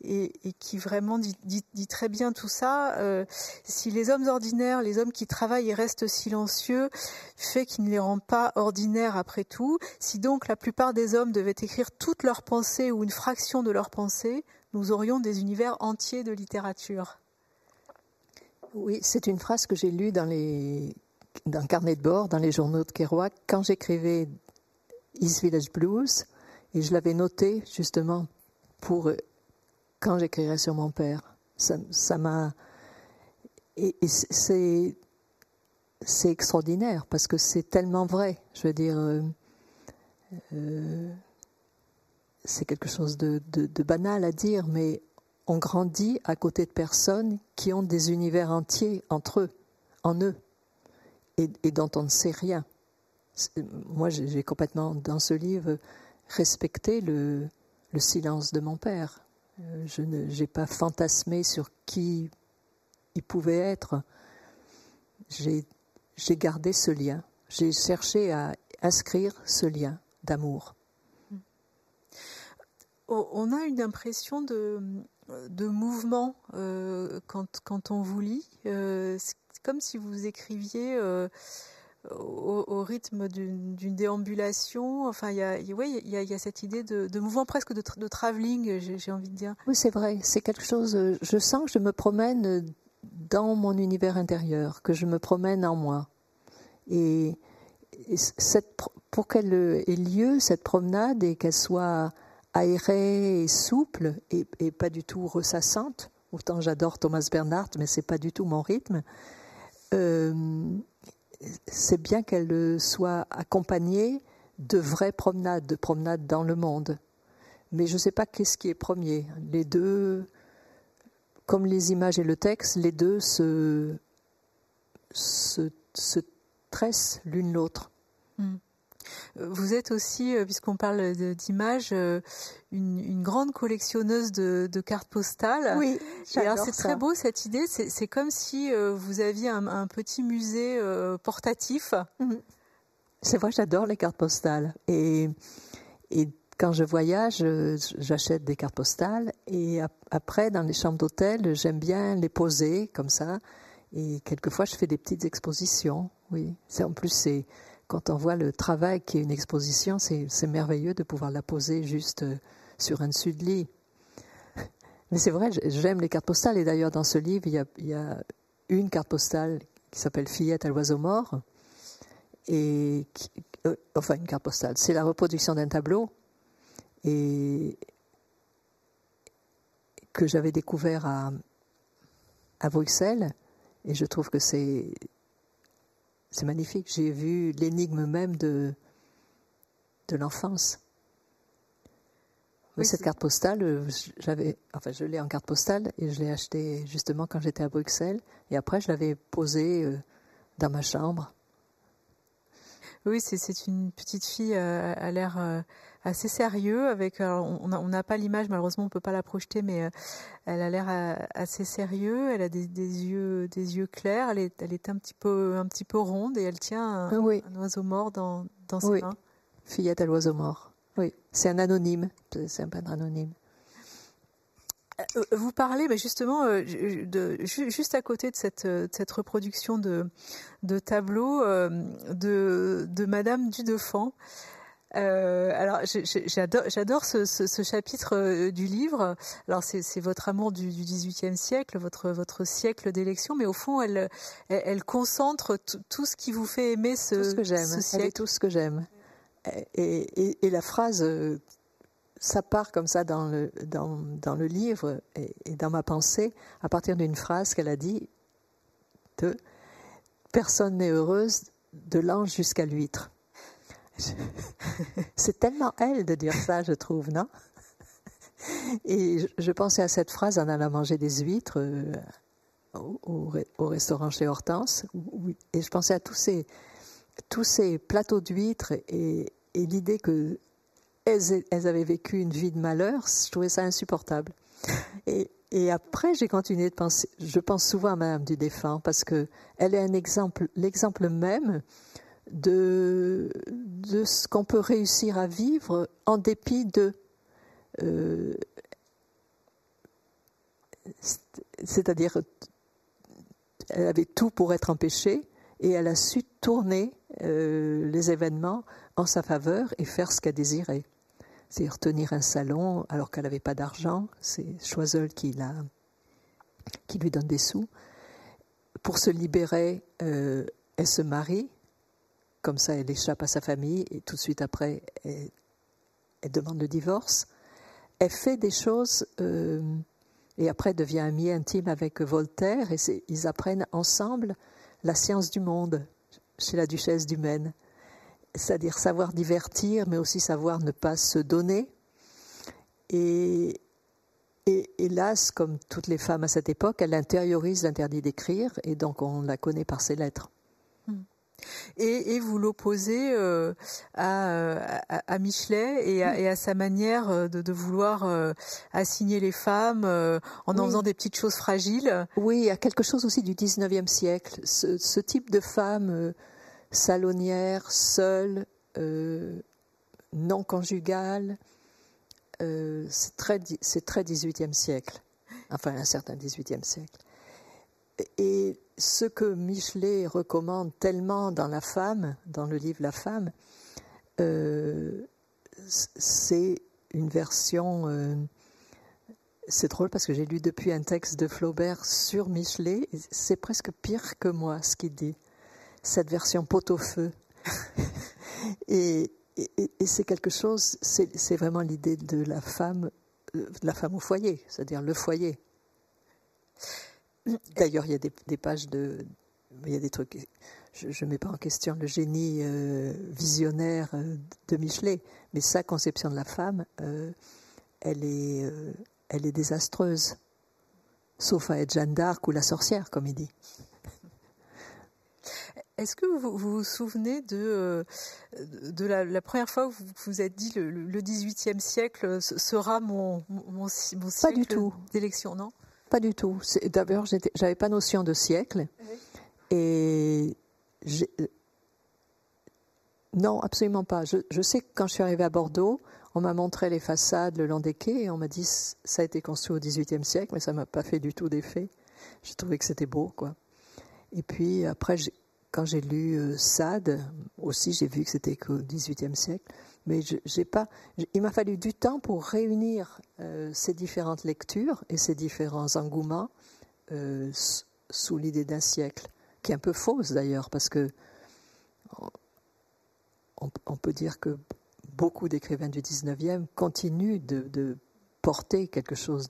Speaker 1: et, qui vraiment dit, très bien tout ça. Euh, si les hommes ordinaires, les hommes qui travaillent et restent silencieux, fait qu'ils ne les rend pas ordinaires après tout, si donc la plupart des hommes devaient écrire toutes leurs pensées ou une fraction de leurs pensées, nous aurions des univers entiers de littérature.
Speaker 2: Oui, c'est une phrase que j'ai lue dans les dans carnet de bord, dans les journaux de Kerouac, quand j'écrivais East Village Blues, et je l'avais noté justement pour euh, quand j'écrirais sur mon père. Ça m'a et, c'est extraordinaire parce que c'est tellement vrai. Je veux dire, euh, euh, c'est quelque chose de, banal à dire, mais on grandit à côté de personnes qui ont des univers entiers entre eux, en eux, et dont on ne sait rien. Moi, j'ai complètement, dans ce livre, respecté le, le silence de mon père. Euh, je n'ai pas fantasmé sur qui il pouvait être. J'ai gardé ce lien. J'ai cherché à inscrire ce lien d'amour.
Speaker 1: On a une impression de, mouvement euh, quand, quand, on vous lit. Euh, c'est comme si vous écriviez au, rythme d'une déambulation. Enfin, il y a, il y a, cette idée de, mouvement presque de, de travelling, j'ai envie de dire.
Speaker 2: Oui, c'est vrai. C'est quelque chose. Je sens que je me promène dans mon univers intérieur, que je me promène en moi. Et, cette, pour qu'elle ait lieu, cette promenade, et qu'elle soit aérée et souple, et, pas du tout ressassante, autant j'adore Thomas Bernhardt, mais c'est pas du tout mon rythme. Euh, c'est bien qu'elle soit accompagnée de vraies promenades, de promenades dans le monde. Mais je ne sais pas qu'est-ce qui est premier. Les deux, comme les images et le texte, les deux se, se, tressent l'une l'autre. Hmm.
Speaker 1: Vous êtes aussi, euh, puisqu'on parle d'images, euh, une, grande collectionneuse de, cartes postales.
Speaker 2: Oui, alors
Speaker 1: c'est très beau cette idée. C'est comme si euh, vous aviez un, petit musée portatif. Mhm.
Speaker 2: C'est vrai, j'adore les cartes postales. Et, et quand je voyage, j'achète des cartes postales. Et après, dans les chambres d'hôtel, j'aime bien les poser comme ça. Et quelquefois, je fais des petites expositions. Oui, c'est en plus c'est quand on voit le travail qui est une exposition, c'est merveilleux de pouvoir la poser juste euh, sur un dessus de lit. Mais c'est vrai, j'aime les cartes postales. Et d'ailleurs, dans ce livre, il y, a, une carte postale qui s'appelle Fillette à l'oiseau mort. Et euh, enfin, une carte postale. C'est la reproduction d'un tableau. Et que j'avais découvert à, à Bruxelles. Et je trouve que c'est c'est magnifique. J'ai vu l'énigme même de, de l'enfance. cette carte postale, j'avais, enfin, je l'ai en carte postale et je l'ai achetée justement quand j'étais à Bruxelles. Et après, je l'avais posée euh, dans ma chambre.
Speaker 1: Oui, c'est une petite fille euh, à l'air assez sérieux. Avec, on n'a pas l'image, malheureusement, on peut pas la projeter, mais euh, elle a l'air euh, assez sérieux. Elle a des, yeux, des yeux clairs. Elle est, elle est un petit peu, un petit peu ronde et elle tient un, oiseau mort dans, dans ses
Speaker 2: oui.
Speaker 1: mains.
Speaker 2: Fillette à l'oiseau mort. Oui, c'est un anonyme. C'est un peintre anonyme.
Speaker 1: Euh, vous parlez mais justement de, juste à côté de cette, cette reproduction de, de tableaux de, de Madame Dudefant. Euh, alors j'adore ce, ce, chapitre euh, du livre. Alors c'est votre amour du, du XVIIIe siècle, votre votre siècle d'élection, mais au fond elle elle, concentre tout ce qui vous fait aimer ce,
Speaker 2: tout ce que j'aime.
Speaker 1: siècle.
Speaker 2: tout ce que j'aime. Et, et, la phrase, euh, ça part comme ça dans le dans, dans le livre et, et dans ma pensée à partir d'une phrase qu'elle a dit de personne n'est heureuse de l'ange jusqu'à l'huître. C'est tellement elle de dire ça, je trouve, non? Et je pensais à cette phrase en allant manger des huîtres euh, au, restaurant chez Hortense, et je pensais à tous ces, tous ces plateaux d'huîtres et, l'idée que elles, avaient vécu une vie de malheur, je trouvais ça insupportable. Et, après, j'ai continué de penser. Je pense souvent à Madame du Défunt parce que elle est l'exemple même de, de ce qu'on peut réussir à vivre en dépit de... Euh, c'est-à-dire, elle avait tout pour être empêchée et elle a su tourner euh, les événements en sa faveur et faire ce qu'elle désirait. C'est-à-dire tenir un salon alors qu'elle n'avait pas d'argent, c'est Choiseul qui, qui lui donne des sous. Pour se libérer, euh, elle se marie comme ça, elle échappe à sa famille et tout de suite après, elle, demande le divorce. Elle fait des choses. Euh, et après devient ami intime avec Voltaire, et ils apprennent ensemble la science du monde chez la duchesse du Maine, c'est-à-dire savoir divertir, mais aussi savoir ne pas se donner. Et, et hélas, comme toutes les femmes à cette époque, elle intériorise l'interdit d'écrire, et donc on la connaît par ses lettres.
Speaker 1: Et, vous l'opposez euh, à, Michelet et à, sa manière euh, de, vouloir euh, assigner les femmes en en faisant des petites choses fragiles.
Speaker 2: Oui, il y a quelque chose aussi du 19e siècle. Ce, type de femme salonnière, seule, non conjugale, c'est très, très 18e siècle. Enfin, un certain 18e siècle. Et ce que Michelet recommande tellement dans La femme, dans le livre La femme, euh, c'est une version. Euh, c'est drôle parce que j'ai lu depuis un texte de Flaubert sur Michelet. C'est presque pire que moi ce qu'il dit. Cette version pot-au-feu. et, c'est quelque chose, c'est vraiment l'idée de la femme, de la femme au foyer, c'est-à-dire le foyer. D'ailleurs, il y a des, pages de. Il y a des trucs. Je ne mets pas en question le génie euh, visionnaire euh, de Michelet, mais sa conception de la femme, euh, elle, est, elle est désastreuse. Sauf à être Jeanne d'Arc ou la sorcière, comme il dit.
Speaker 1: Est-ce que vous, vous, souvenez de, de la, première fois où vous vous êtes dit le, le 18e siècle sera mon, mon, mon siècle d'élection, non?
Speaker 2: Pas du tout. D'abord, j'avais pas notion de siècle. Et non, absolument pas. Je, sais que quand je suis arrivée à Bordeaux, on m'a montré les façades le long des quais et on m'a dit ça a été construit au XVIIIe siècle, mais ça m'a pas fait du tout d'effet. J'ai trouvé que c'était beau, quoi. Et puis après, quand j'ai lu euh, Sade, aussi j'ai vu que c'était qu'au XVIIIe siècle. Mais j'ai pas. Il m'a fallu du temps pour réunir euh, ces différentes lectures et ces différents engouements euh, sous l'idée d'un siècle, qui est un peu fausse d'ailleurs, parce que on, peut dire que beaucoup d'écrivains du 19e continuent de, porter quelque chose,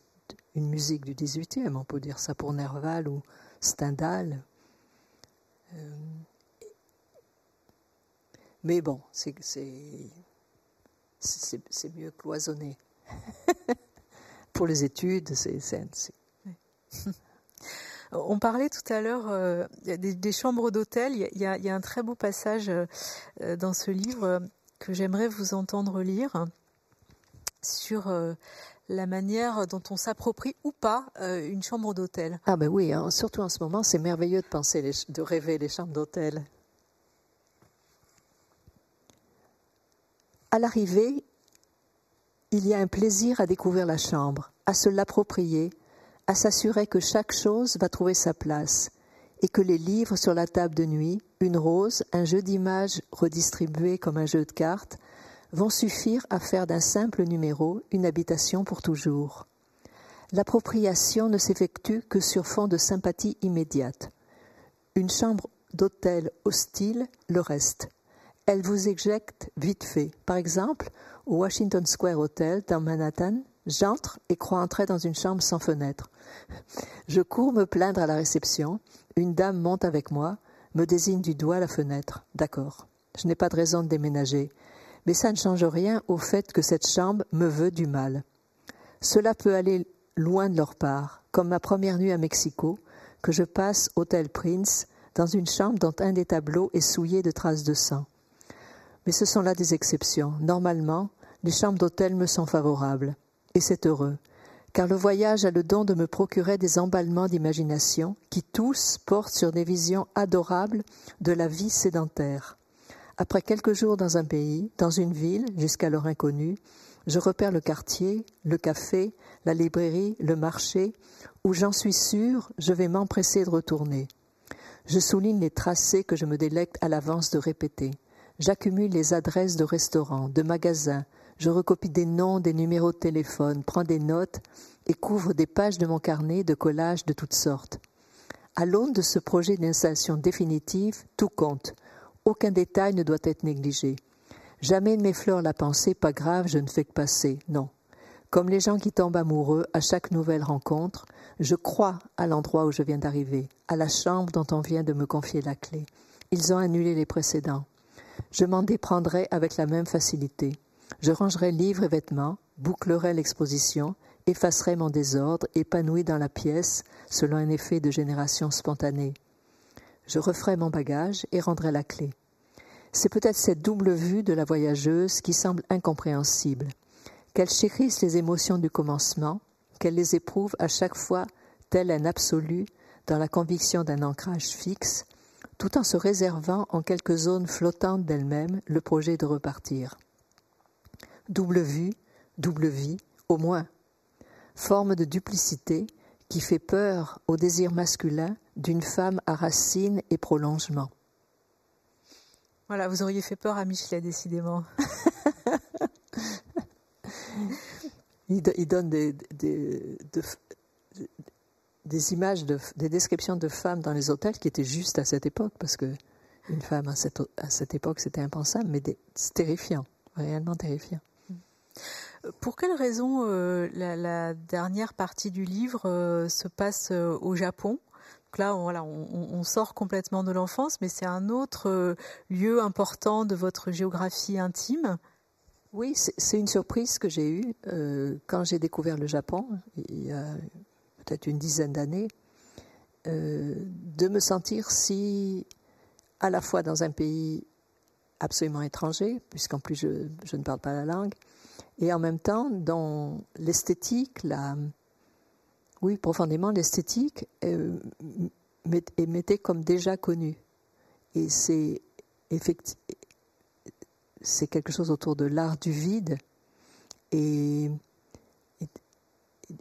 Speaker 2: une musique du 18e. On peut dire ça pour Nerval ou Stendhal. Mais bon, c'est mieux cloisonné. Pour les études, c'est.
Speaker 1: On parlait tout à l'heure euh, des, chambres d'hôtel. Il, y, a un très beau passage euh, dans ce livre que j'aimerais vous entendre lire sur euh, la manière dont on s'approprie ou pas une chambre d'hôtel.
Speaker 2: Ah ben oui, hein, surtout en ce moment, c'est merveilleux de penser, de rêver les chambres d'hôtel. À l'arrivée, il y a un plaisir à découvrir la chambre, à se l'approprier, à s'assurer que chaque chose va trouver sa place et que les livres sur la table de nuit, une rose, un jeu d'images redistribué comme un jeu de cartes, vont suffire à faire d'un simple numéro une habitation pour toujours. L'appropriation ne s'effectue que sur fond de sympathie immédiate. Une chambre d'hôtel hostile le reste elle vous éjecte vite fait. Par exemple, au Washington Square Hotel dans Manhattan, j'entre et crois entrer dans une chambre sans fenêtre. Je cours me plaindre à la réception. Une dame monte avec moi, me désigne du doigt la fenêtre. D'accord. Je n'ai pas de raison de déménager. Mais ça ne change rien au fait que cette chambre me veut du mal. Cela peut aller loin de leur part, comme ma première nuit à Mexico, que je passe Hôtel Prince, dans une chambre dont un des tableaux est souillé de traces de sang. Mais ce sont là des exceptions. Normalement, les chambres d'hôtel me sont favorables. Et c'est heureux, car le voyage a le don de me procurer des emballements d'imagination qui tous portent sur des visions adorables de la vie sédentaire. Après quelques jours dans un pays, dans une ville, jusqu'alors inconnue, je repère le quartier, le café, la librairie, le marché, où j'en suis sûr, je vais m'empresser de retourner. Je souligne les tracés que je me délecte à l'avance de répéter. J'accumule les adresses de restaurants, de magasins, je recopie des noms, des numéros de téléphone, prends des notes et couvre des pages de mon carnet de collages de toutes sortes. À l'aune de ce projet d'installation définitive, tout compte. Aucun détail ne doit être négligé. Jamais ne m'effleure la pensée, pas grave, je ne fais que passer. Non. Comme les gens qui tombent amoureux à chaque nouvelle rencontre, je crois à l'endroit où je viens d'arriver, à la chambre dont on vient de me confier la clé. Ils ont annulé les précédents. Je m'en déprendrai avec la même facilité. Je rangerai livres et vêtements, bouclerai l'exposition, effacerai mon désordre, épanoui dans la pièce, selon un effet de génération spontanée. Je referai mon bagage et rendrai la clé. C'est peut-être cette double vue de la voyageuse qui semble incompréhensible qu'elle chérisse les émotions du commencement, qu'elle les éprouve à chaque fois tel un absolu dans la conviction d'un ancrage fixe, tout en se réservant en quelques zones flottantes d'elle-même le projet de repartir. Double vue, double vie, au moins. Forme de duplicité qui fait peur au désir masculin d'une femme à racines et prolongement.
Speaker 1: Voilà, vous auriez fait peur à Michelet, décidément.
Speaker 2: il, donne des, des, images, des descriptions de femmes dans les hôtels qui étaient justes à cette époque, parce que une femme à cette, à cette époque, c'était impensable, mais c'est terrifiant, réellement terrifiant.
Speaker 1: Pour quelle raison euh, la, dernière partie du livre euh, se passe euh, au Japon? Donc là, on, voilà, on, sort complètement de l'enfance, mais c'est un autre lieu important de votre géographie intime?
Speaker 2: Oui, c'est une surprise que j'ai eue euh, quand j'ai découvert le Japon, il y a peut-être une dizaine d'années, euh, de me sentir si, à la fois dans un pays absolument étranger, puisqu'en plus je, ne parle pas la langue, et en même temps dans l'esthétique, la, oui, profondément l'esthétique, euh, m'était comme déjà connue. Et c'est effectivement c'est quelque chose autour de l'art du vide. Et,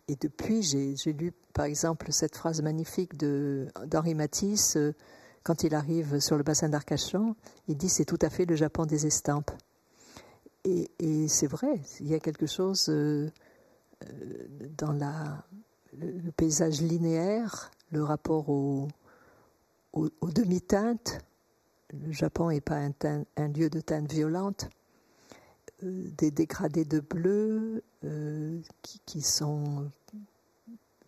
Speaker 2: et, depuis, j'ai lu par exemple cette phrase magnifique d'Henri Matisse euh, quand il arrive sur le bassin d'Arcachon. Il dit c'est tout à fait le Japon des estampes. Et, c'est vrai, il y a quelque chose euh, euh, dans le, paysage linéaire, le rapport aux demi-teintes le Japon n'est pas un, lieu de teinte violente, euh, des dégradés de bleu euh, qui, sont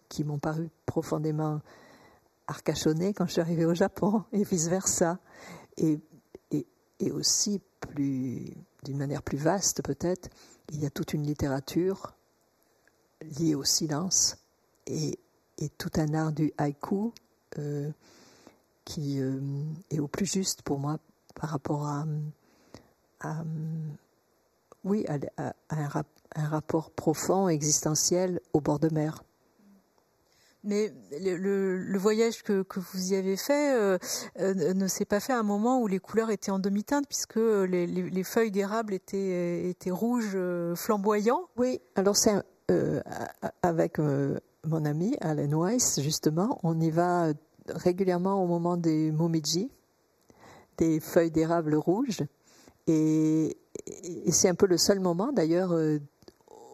Speaker 2: qui m'ont paru profondément arcachonnés quand je suis arrivée au Japon et vice versa et, et, aussi plus d'une manière plus vaste peut-être il y a toute une littérature liée au silence et, et tout un art du haïku euh, qui euh, est au plus juste pour moi par rapport à, oui, à, un, rapport profond, existentiel au bord de mer.
Speaker 1: Mais le, voyage que, vous y avez fait euh, euh, ne s'est pas fait à un moment où les couleurs étaient en demi-teinte, puisque les, feuilles d'érable étaient, étaient rouges flamboyants.
Speaker 2: Oui, alors c'est avec mon ami Alan Weiss, justement, on y va régulièrement au moment des momiji, des feuilles d'érable rouges. Et, c'est un peu le seul moment d'ailleurs euh,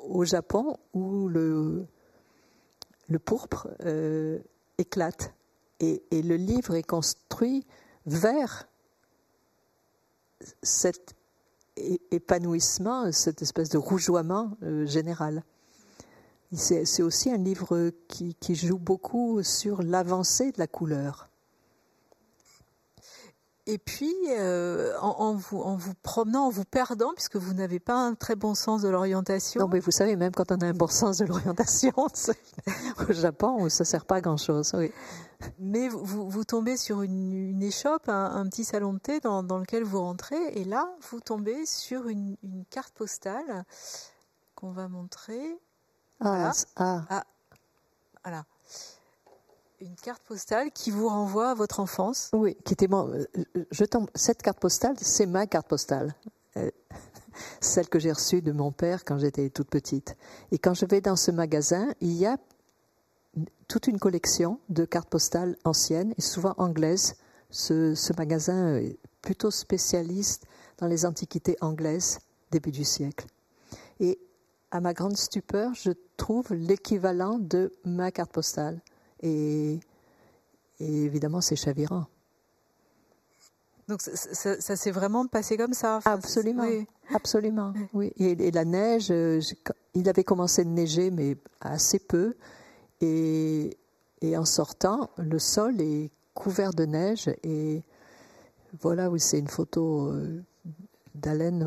Speaker 2: au Japon où le, le pourpre euh, éclate. Et, le livre est construit vers cet épanouissement, cette espèce de rougeoiement euh, général. C'est aussi un livre qui, joue beaucoup sur l'avancée de la couleur.
Speaker 1: Et puis, euh, en, vous, en vous promenant, en vous perdant, puisque vous n'avez pas un très bon sens de l'orientation.
Speaker 2: Non, mais vous savez, même quand on a un bon sens de l'orientation, au Japon, ça ne sert pas à grand-chose. Oui.
Speaker 1: Mais vous, vous, tombez sur une, échoppe, un, petit salon de thé dans, lequel vous rentrez, et là, vous tombez sur une carte postale qu'on va montrer.
Speaker 2: Ah, ah. ah,
Speaker 1: voilà. Une carte postale qui vous renvoie à votre enfance.
Speaker 2: Oui, qui était bon. Euh, je tombe. Cette carte postale, c'est ma carte postale. Euh, celle que j'ai reçue de mon père quand j'étais toute petite. Et quand je vais dans ce magasin, il y a toute une collection de cartes postales anciennes et souvent anglaises. Ce magasin est plutôt spécialiste dans les antiquités anglaises début du siècle. Et à ma grande stupeur, je trouve l'équivalent de ma carte postale. Et, évidemment, c'est chavirant.
Speaker 1: Donc ça, s'est vraiment passé comme ça?
Speaker 2: absolument, absolument. Oui. Et, la neige, il il avait commencé de neiger, mais assez peu. Et, en sortant, le sol est couvert de neige. Et voilà, oui, c'est une photo euh, d'Alain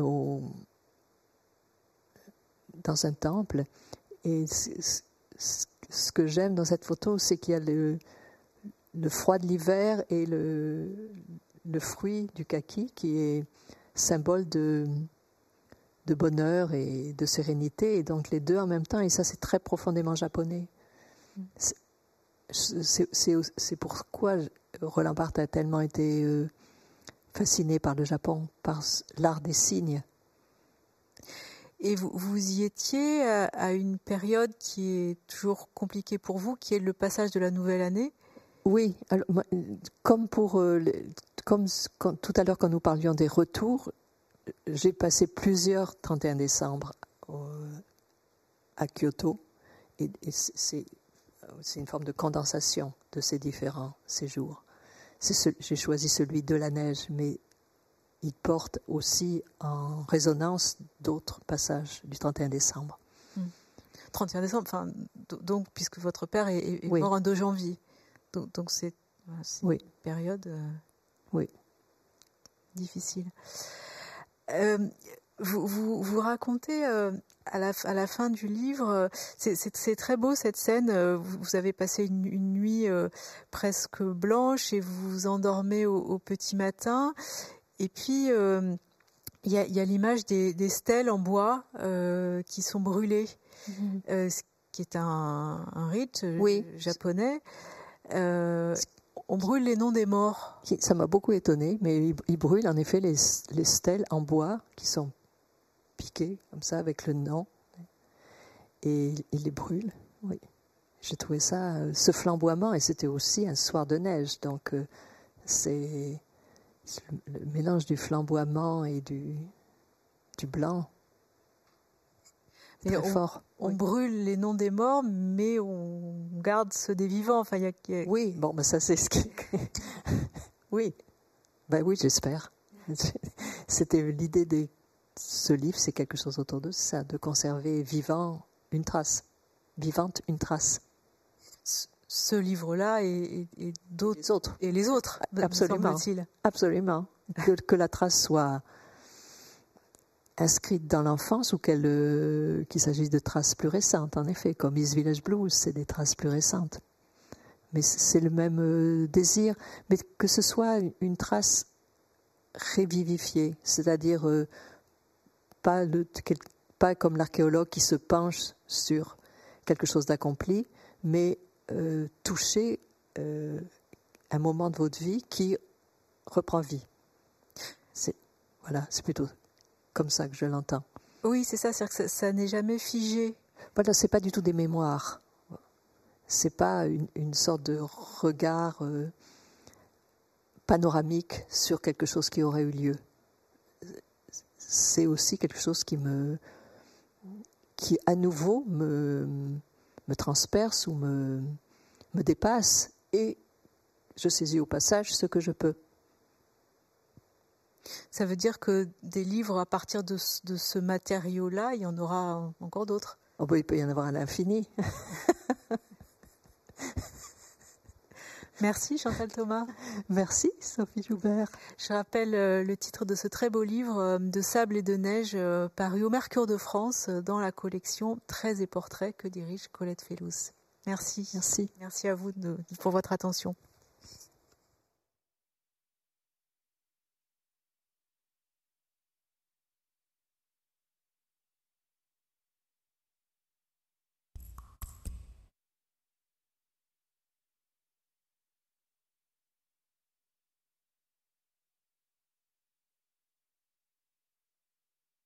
Speaker 2: dans un temple. Et ce que j'aime dans cette photo, c'est qu'il y a le, froid de l'hiver et le, fruit du kaki qui est symbole de, de bonheur et de sérénité, et donc les deux en même temps, et ça c'est très profondément japonais. C'est pourquoi Roland Barthes a tellement été euh, fasciné par le Japon, par l'art des signes.
Speaker 1: Et vous, vous y étiez à une période qui est toujours compliquée pour vous, qui est le passage de la nouvelle année.
Speaker 2: Oui, comme pour euh, tout à l'heure quand nous parlions des retours, j'ai passé plusieurs 31 décembre à Kyoto et, c'est une forme de condensation de ces différents séjours. J'ai choisi celui de la neige, mais il porte aussi en résonance d'autres passages du 31 décembre.
Speaker 1: 31 décembre, enfin, donc puisque votre père est, mort en 2 janvier. Donc c'est une période euh,
Speaker 2: oui.
Speaker 1: difficile. Euh, vous, vous, racontez euh, à, la, à, la, fin du livre, c'est très beau cette scène, vous, avez passé une, nuit presque blanche et vous vous endormez au, petit matin. Et puis, il y a, l'image des, stèles en bois qui sont brûlées, mmh. ce qui est un, un rite japonais. Euh, on brûle les noms des morts.
Speaker 2: Ça m'a beaucoup étonné, mais ils brûlent en effet les, stèles en bois qui sont piquées comme ça avec le nom. Et ils les brûlent, oui. J'ai trouvé ça, euh, ce flamboiement, et c'était aussi un soir de neige, donc euh, c'est le mélange du flamboiement et du, du blanc
Speaker 1: on,
Speaker 2: fort.
Speaker 1: On brûle les noms des morts, mais on garde ceux des vivants. Enfin, y a...
Speaker 2: Oui, bon, ben ça c'est ce qui. oui, ben oui, j'espère. C'était l'idée de ce livre, c'est quelque chose autour de ça, de conserver vivant une trace, vivante une trace.
Speaker 1: Ce livre-là et, d'autres.
Speaker 2: Les autres.
Speaker 1: Et les autres,
Speaker 2: absolument. Absolument. Que, que la trace soit inscrite dans l'enfance ou euh, qu'il s'agisse de traces plus récentes, en effet, comme East Village Blues, c'est des traces plus récentes. Mais c'est le même euh, désir, mais que ce soit une trace révivifiée, c'est-à-dire euh, pas, pas comme l'archéologue qui se penche sur quelque chose d'accompli, mais toucher un moment de votre vie qui reprend vie. C'est voilà, c'est plutôt comme ça que je l'entends.
Speaker 1: Oui, c'est ça, c'est-à-dire que ça, n'est jamais figé.
Speaker 2: Voilà, c'est pas du tout des mémoires. C'est pas une, sorte de regard euh, panoramique sur quelque chose qui aurait eu lieu. C'est aussi quelque chose qui me, qui à nouveau me, me transperce ou me, me dépasse et je saisis au passage ce que je peux.
Speaker 1: Ça veut dire que des livres à partir de, ce matériau-là, il y en aura encore d'autres
Speaker 2: oh bah, Il peut y en avoir à l'infini.
Speaker 1: Merci Chantal Thomas.
Speaker 2: Merci Sophie Joubert.
Speaker 1: Je rappelle euh, le titre de ce très beau livre euh, de sable et de neige euh, paru au Mercure de France dans la collection Traits et portraits que dirige Colette Fellous. Merci.
Speaker 2: Merci.
Speaker 1: Merci à vous pour votre attention.